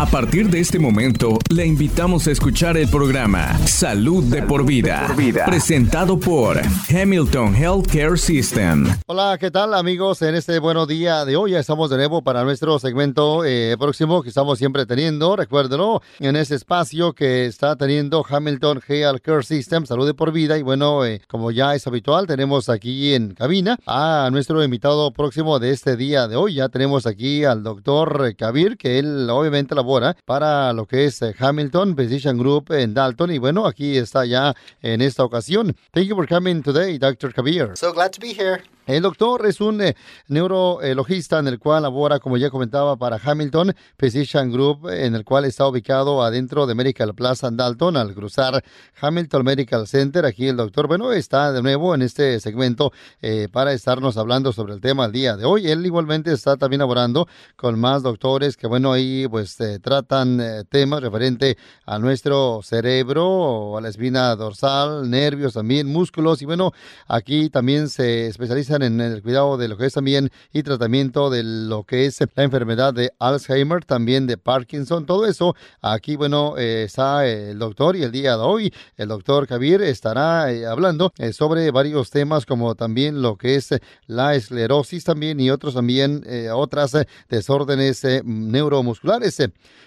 A partir de este momento, le invitamos a escuchar el programa Salud de por vida, presentado por Hamilton Healthcare System. Hola, ¿qué tal amigos? En este buenos día de hoy ya estamos de nuevo para nuestro segmento eh, próximo que estamos siempre teniendo, recuérdenlo, en ese espacio que está teniendo Hamilton Healthcare System, Salud de por vida. Y bueno, eh, como ya es habitual, tenemos aquí en cabina a nuestro invitado próximo de este día de hoy. Ya tenemos aquí al doctor Kabir, que él obviamente la para lo que es eh, Hamilton Physician Group en Dalton. Y bueno, aquí está ya en esta ocasión. Thank you for coming today, Dr. Kabir. So glad to be here. El doctor es un eh, neurologista en el cual labora, como ya comentaba, para Hamilton Physician Group, en el cual está ubicado adentro de Medical Plaza en Dalton, al cruzar Hamilton Medical Center. Aquí el doctor, bueno, está de nuevo en este segmento eh, para estarnos hablando sobre el tema el día de hoy. Él igualmente está también laborando con más doctores que, bueno, ahí pues eh, tratan temas referente a nuestro cerebro, a la espina dorsal, nervios también, músculos. Y bueno, aquí también se especializan en el cuidado de lo que es también y tratamiento de lo que es la enfermedad de Alzheimer, también de Parkinson, todo eso. Aquí, bueno, eh, está el doctor y el día de hoy el doctor Javier estará eh, hablando eh, sobre varios temas como también lo que es la esclerosis también y otros también, otras desórdenes neuromusculares.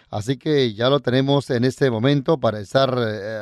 Así que ya lo tenemos en este momento para estar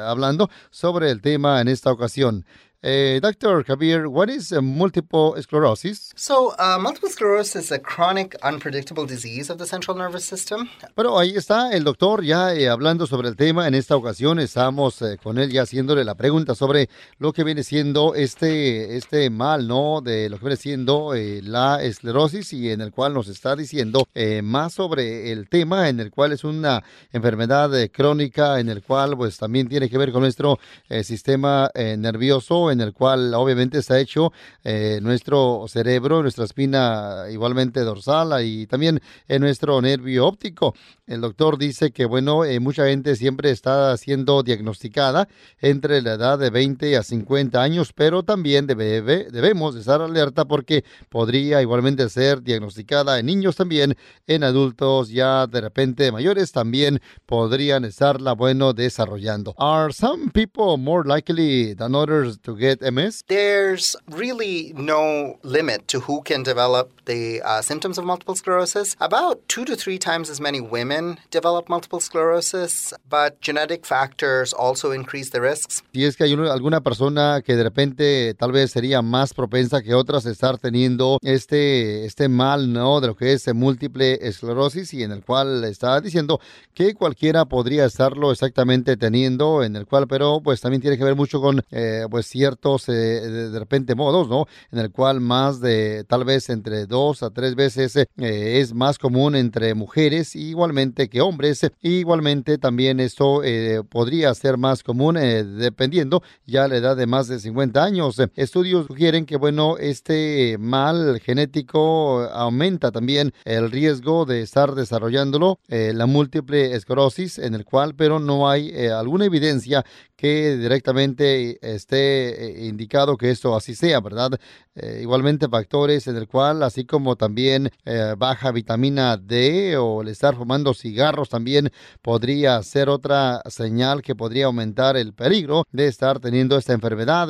hablando sobre el tema en esta ocasión. Uh, Dr. Kabir, what is uh, multiple sclerosis? So, uh, multiple sclerosis is a chronic, unpredictable disease of the central nervous system. Pero ahí está el doctor ya eh, hablando sobre el tema. En esta ocasión estamos eh, con él ya haciéndole la pregunta sobre lo que viene siendo este, este mal, ¿no? De lo que viene siendo eh, la esclerosis y en el cual nos está diciendo más sobre el tema, en el cual es una enfermedad crónica, en el cual pues también tiene que ver con nuestro sistema nervioso en el cual obviamente está hecho eh, nuestro cerebro, nuestra espina igualmente dorsal y también en nuestro nervio óptico. El doctor dice que, bueno, eh, mucha gente siempre está siendo diagnosticada entre la edad de 20 a 50 años, pero también debe, debemos estar alerta porque podría igualmente ser diagnosticada en niños también, en adultos ya de repente mayores también podrían estarla, bueno, desarrollando. Are some people more likely than others to get MS? There's really no limit to who can develop the uh, symptoms of multiple sclerosis. About two to three times as many women develop multiple sclerosis, but genetic factors also increase the risks. Y es que hay una, alguna persona que de repente tal vez sería más propensa que otras a estar teniendo este, este mal, ¿no? De lo que es múltiple esclerosis y en el cual está diciendo que cualquiera podría estarlo exactamente teniendo, en el cual, pero pues también tiene que ver mucho con eh, pues cierto eh, de, repente, modos, ¿no? En el cual más de, tal vez entre dos a tres veces eh, es más común entre mujeres, igualmente que hombres. Igualmente también esto eh, podría ser más común dependiendo ya la edad de más de 50 años. Estudios sugieren que, bueno, este mal genético aumenta también el riesgo de estar desarrollándolo, la múltiple esclerosis, en el cual, pero no hay alguna evidencia que directamente esté eh, indicado que esto así sea, ¿verdad? Eh, igualmente factores en el cual, así como también eh, baja vitamina D o el estar fumando cigarros también podría ser otra señal que podría aumentar el peligro de estar teniendo esta enfermedad.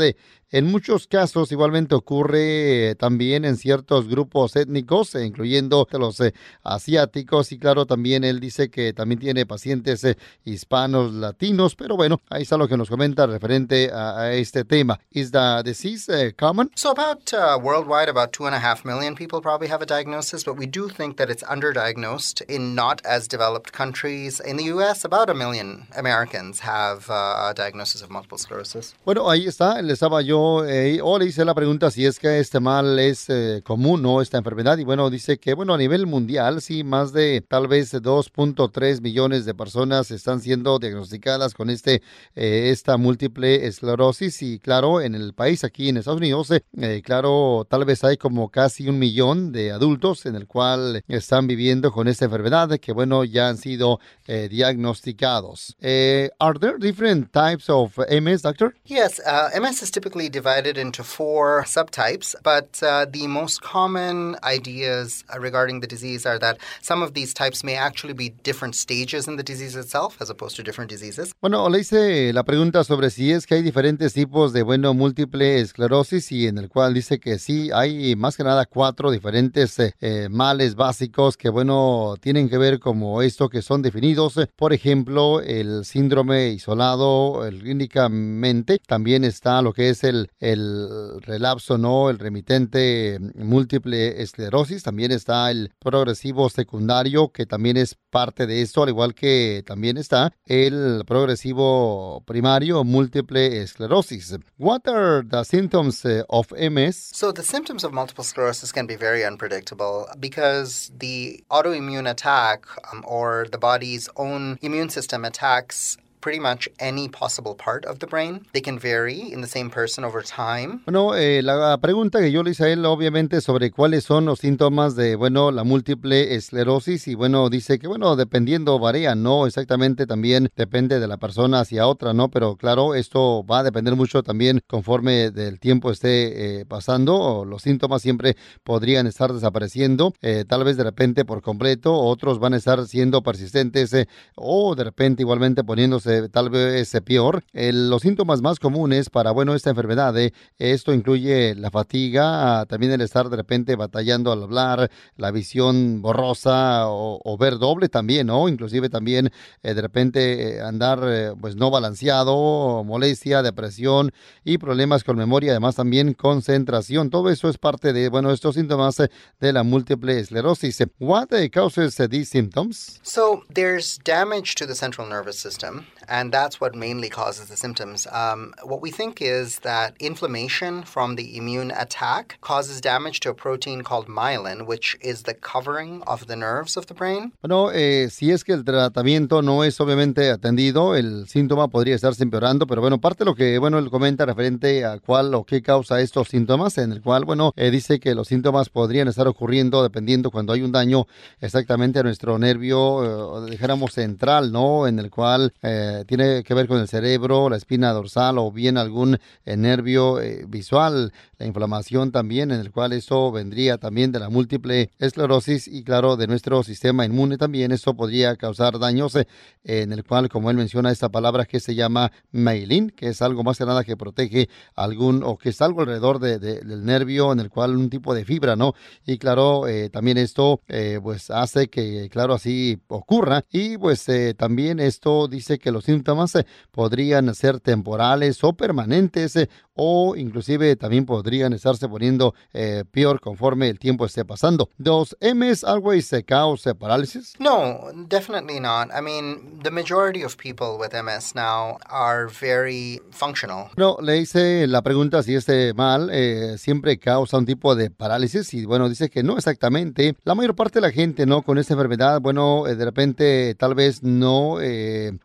En muchos casos igualmente ocurre también en ciertos grupos étnicos, incluyendo los asiáticos y claro, también él dice que también tiene pacientes hispanos, latinos, pero bueno, ahí está lo que nos comenta referente a, este tema. Is the disease common? So about uh, worldwide, about two and a half million people probably have a diagnosis, but we do think that it's underdiagnosed in not as developed countries. In the U.S., about a million Americans have uh, a diagnosis of multiple sclerosis. Bueno, ahí está. Le estaba yo, eh, o le hice la pregunta si es que este mal es eh, común, ¿no? Esta enfermedad. Y bueno, dice que, bueno, a nivel mundial, sí, más de tal vez 2.3 millones de personas están siendo diagnosticadas con este eh, esta múltiple esclerosis y claro, en el país aquí en Estados Unidos, eh, eh, claro, tal vez hay como casi un millón de adultos en el cual están viviendo con esta enfermedad que bueno, ya han sido eh, diagnosticados. Eh, are there different types of MS, doctor? Yes, uh, MS is typically divided into four subtypes, but uh, the most common ideas regarding the disease are that some of these types may actually be different stages in the disease itself as opposed to different diseases. Bueno, le hice la pregunta sobre si es que hay diferentes tipos de, bueno, múltiple esclerosis y en el cual dice que sí, hay más que nada cuatro diferentes eh, eh, males básicos que, bueno, tienen que ver como esto que son definidos. Por ejemplo, el síndrome isolado, clínicamente, también está lo que es el, el relapso, ¿no? El remitente múltiple esclerosis, también está el progresivo secundario, que también es parte de esto, al igual que también está el progresivo primario múltiple esclerosis. What are the symptoms uh, of MS? So the symptoms of multiple sclerosis can be very unpredictable because the autoimmune attack um, or the body's own immune system attacks pretty much any possible part of the brain. They can vary in the same person over time. Bueno, eh, la pregunta que yo le hice a él, obviamente, sobre cuáles son los síntomas de, bueno, la múltiple esclerosis. Y bueno, dice que, bueno, dependiendo, varía, ¿no? Exactamente también depende de la persona hacia otra, ¿no? Pero claro, esto va a depender mucho también conforme del tiempo esté eh, pasando. Los síntomas siempre podrían estar desapareciendo, eh, tal vez de repente por completo, otros van a estar siendo persistentes eh, o de repente igualmente poniéndose tal vez peor. los síntomas más comunes para, bueno, esta enfermedad, eh, esto incluye la fatiga, también el estar de repente batallando al hablar, la visión borrosa o, ver doble también, ¿no? Inclusive también eh, de repente eh, andar pues no balanceado, molestia, depresión y problemas con memoria, además también concentración. Todo eso es parte de, bueno, estos síntomas de la múltiple esclerosis. What causes these symptoms? So there's damage to the central nervous system. And that's what mainly causes the symptoms. Um, what we think is that inflammation from the immune attack causes damage to a protein called myelin, which is the covering of the nerves of the brain. Bueno, eh, si es que el tratamiento no es obviamente atendido, el síntoma podría estarse empeorando, pero bueno, parte de lo que, bueno, él comenta referente a cuál o qué causa estos síntomas, en el cual, bueno, eh, dice que los síntomas podrían estar ocurriendo dependiendo cuando hay un daño exactamente a nuestro nervio, eh, dijéramos central, ¿no? En el cual eh, eh, tiene que ver con el cerebro, la espina dorsal o bien algún eh, nervio eh, visual, la inflamación también, en el cual eso vendría también de la múltiple esclerosis y claro, de nuestro sistema inmune también, eso podría causar daños en el cual, como él menciona, esta palabra que se llama myelin, que es algo más que nada que protege algún o que es algo alrededor del nervio en el cual un tipo de fibra, ¿no? Y claro, también esto pues hace que, claro, así ocurra y pues también esto dice que los síntomas eh, podrían ser temporales o permanentes eh, o inclusive también podrían estarse poniendo eh, peor conforme el tiempo esté pasando. ¿Does MS always cause paralysis? No, definitely not. I mean, the majority of people with MS now are very functional. No, le hice la pregunta si este mal siempre causa un tipo de parálisis y bueno, dice que no exactamente. La mayor parte de la gente, ¿no? Con esta enfermedad, bueno, de repente tal vez no,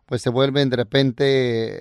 pues se vuelven de repente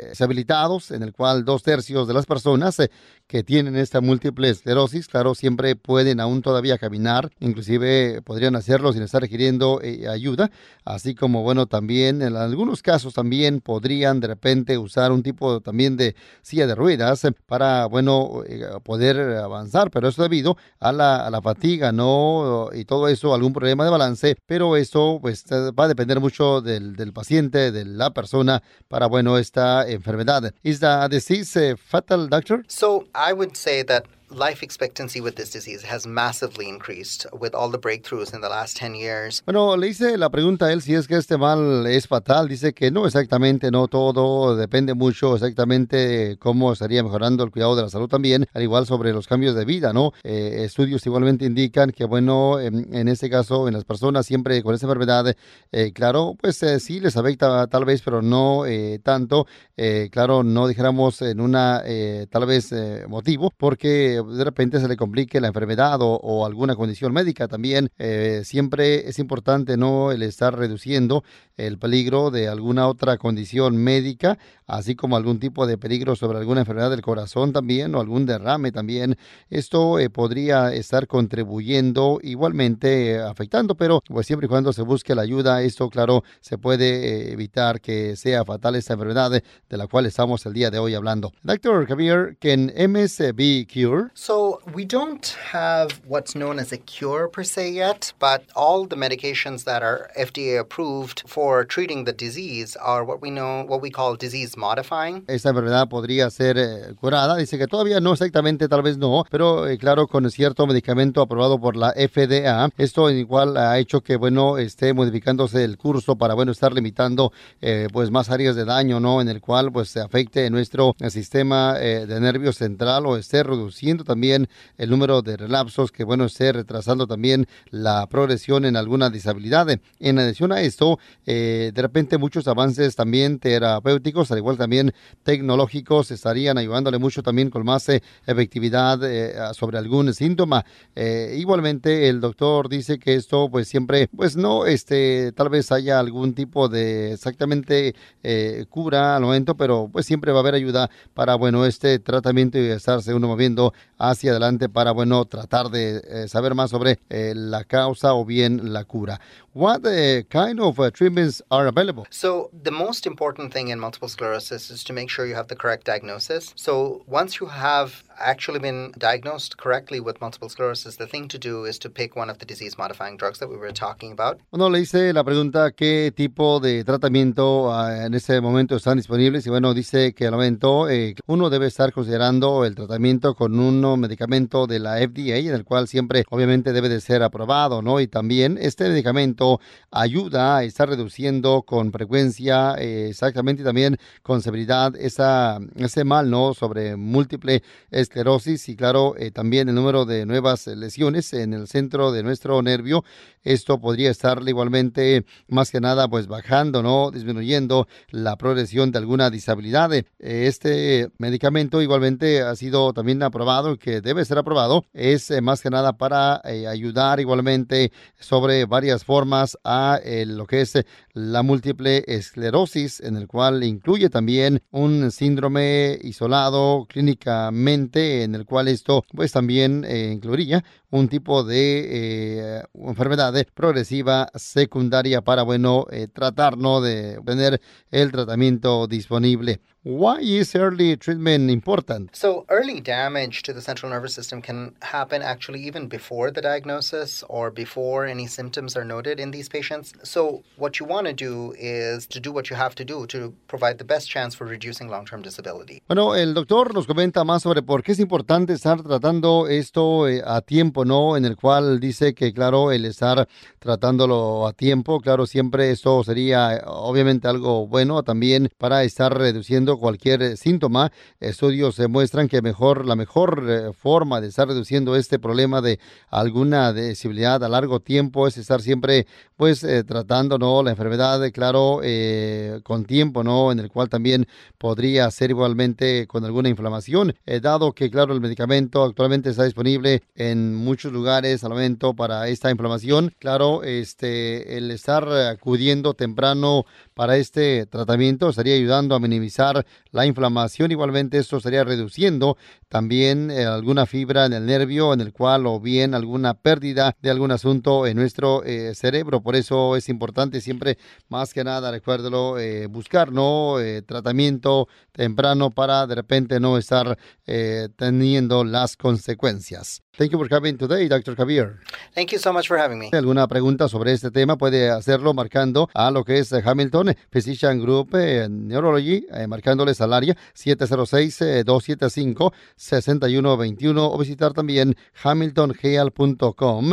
deshabilitados, en el cual dos tercios de las personas eh, que tienen esta múltiple esclerosis, claro, siempre pueden aún todavía caminar, inclusive podrían hacerlo sin estar requiriendo eh, ayuda, así como, bueno, también en algunos casos también podrían de repente usar un tipo también de silla de ruedas para, bueno, eh, poder avanzar, pero eso debido a la, a la fatiga, ¿no? Y todo eso, algún problema de balance, pero eso pues va a depender mucho del, del paciente, de la persona, para, bueno, esta enfermedad. ¿Es the disease uh, fatal, doctor? So I would say that life expectancy with this disease has massively increased with all the breakthroughs in the last 10 years. Bueno, le hice la pregunta a él si es que este mal es fatal. Dice que no exactamente, no todo, depende mucho exactamente cómo estaría mejorando el cuidado de la salud también, al igual sobre los cambios de vida, ¿no? Eh, estudios igualmente indican que, bueno, en, este caso, en las personas siempre con esta enfermedad, eh, claro, pues eh, sí les afecta tal vez, pero no tanto, claro, no dijéramos en una tal vez motivo, porque de repente se le complique la enfermedad o, alguna condición médica también. Eh, siempre es importante no el estar reduciendo el peligro de alguna otra condición médica, así como algún tipo de peligro sobre alguna enfermedad del corazón también o algún derrame también. Esto eh, podría estar contribuyendo igualmente eh, afectando, pero pues siempre y cuando se busque la ayuda, esto claro se puede evitar que sea fatal esta enfermedad de la cual estamos el día de hoy hablando. Doctor Javier, can MS be cured? So we don't have what's known as a cure per se yet, but all the medications that are FDA approved for treating the disease are what we know, what we call disease modifying. Esta enfermedad podría ser eh, curada. Dice que todavía no exactamente, tal vez no, pero eh, claro, con cierto medicamento aprobado por la FDA. Esto igual ha hecho que, bueno, esté modificándose el curso para, bueno, estar limitando, eh, pues, más áreas de daño, ¿no? En el cual, pues, se afecte nuestro sistema de nervio central o esté reduciendo también el número de relapsos, que, bueno, esté retrasando también la progresión en alguna disabilidad. En adición a esto, de repente muchos avances también terapéuticos, al igual también tecnológicos, estarían ayudándole mucho también con más eh, efectividad eh, sobre algún síntoma. Eh, igualmente, el doctor dice que esto, pues siempre, pues no, este, tal vez haya algún tipo de exactamente cura al momento, pero pues siempre va a haber ayuda para, bueno, este tratamiento y estarse uno moviendo hacia adelante para, bueno, tratar de saber más sobre la causa o bien la cura. What kind of are available? So the most important thing in multiple sclerosis is to make sure you have the correct diagnosis. So once you have actually been diagnosed correctly with multiple sclerosis, the thing to do is to pick one of the disease modifying drugs that we were talking about. Bueno, le hice la pregunta qué tipo de tratamiento uh, en este momento están disponibles y bueno, dice que al momento eh, uno debe estar considerando el tratamiento con un medicamento de la FDA en el cual siempre obviamente debe de ser aprobado, ¿no? Y también este medicamento ayuda a estar reduciendo con frecuencia eh, exactamente y también con severidad esa, ese mal, ¿no? Sobre múltiple esclerosis y claro, eh, también el número de nuevas lesiones en el centro de nuestro nervio. Esto podría estar igualmente más que nada pues bajando, ¿no? Disminuyendo la progresión de alguna disabilidad. Este medicamento igualmente ha sido también aprobado, que debe ser aprobado. Es eh, más que nada para eh, ayudar igualmente sobre varias formas a lo que es la múltiple esclerosis, en el cual incluye también un síndrome isolado clínicamente, en el cual esto pues también eh, incluiría un tipo de eh, enfermedad progresiva secundaria para, bueno, eh, tratar, ¿no? De tener el tratamiento disponible. Why is early treatment important? So, early damage to the central nervous system can happen actually even before the diagnosis or before any symptoms are noted in these patients. So, what you want to do is to do what you have to do to provide the best chance for reducing long-term disability. Bueno, el doctor nos comenta más sobre por qué es importante estar tratando esto eh, a tiempo, ¿no? En el cual dice que, claro, el estar tratándolo a tiempo, claro, siempre esto sería obviamente algo bueno también para estar reduciendo cualquier eh, síntoma. Estudios demuestran que mejor, la mejor eh, forma de estar reduciendo este problema de alguna disabilidad a largo tiempo es estar siempre pues eh, tratando no la enfermedad claro con tiempo no en el cual también podría ser igualmente con alguna inflamación dado que claro el medicamento actualmente está disponible en muchos lugares al momento para esta inflamación claro este el estar acudiendo temprano para este tratamiento estaría ayudando a minimizar la inflamación. Igualmente esto estaría reduciendo también eh, alguna fibra en el nervio en el cual o bien alguna pérdida de algún asunto en nuestro eh, cerebro. Por eso es importante siempre, más que nada, recuérdelo, eh, buscar ¿no? tratamiento temprano para de repente no estar teniendo las consecuencias. Thank you for coming today, Dr. Javier. Thank you so much for having me. ¿Alguna pregunta sobre este tema? Puede hacerlo marcando a lo que es Hamilton Physician Group Neurology, marcándoles al área 706-275-6121 o visitar también hamiltonheal.com